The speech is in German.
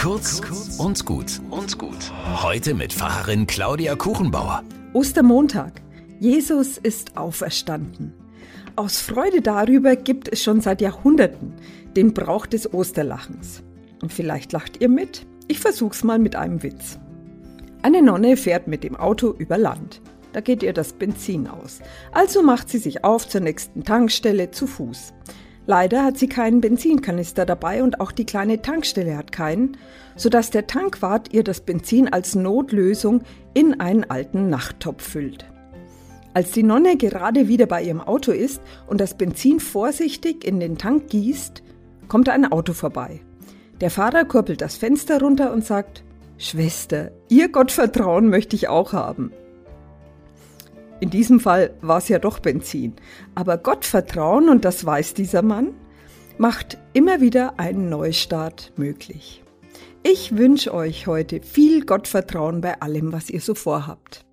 Kurz und gut und gut. Heute mit Pfarrerin Claudia Kuchenbauer. Ostermontag. Jesus ist auferstanden. Aus Freude darüber gibt es schon seit Jahrhunderten den Brauch des Osterlachens. Und vielleicht lacht ihr mit? Ich versuch's mal mit einem Witz. Eine Nonne fährt mit dem Auto über Land. Da geht ihr das Benzin aus. Also macht sie sich auf zur nächsten Tankstelle zu Fuß. Leider hat sie keinen Benzinkanister dabei und auch die kleine Tankstelle hat keinen, sodass der Tankwart ihr das Benzin als Notlösung in einen alten Nachttopf füllt. Als die Nonne gerade wieder bei ihrem Auto ist und das Benzin vorsichtig in den Tank gießt, kommt ein Auto vorbei. Der Fahrer kurbelt das Fenster runter und sagt, Schwester, Ihr Gottvertrauen möchte ich auch haben. In diesem Fall war es ja doch Benzin. Aber Gottvertrauen, und das weiß dieser Mann, macht immer wieder einen Neustart möglich. Ich wünsche euch heute viel Gottvertrauen bei allem, was ihr so vorhabt.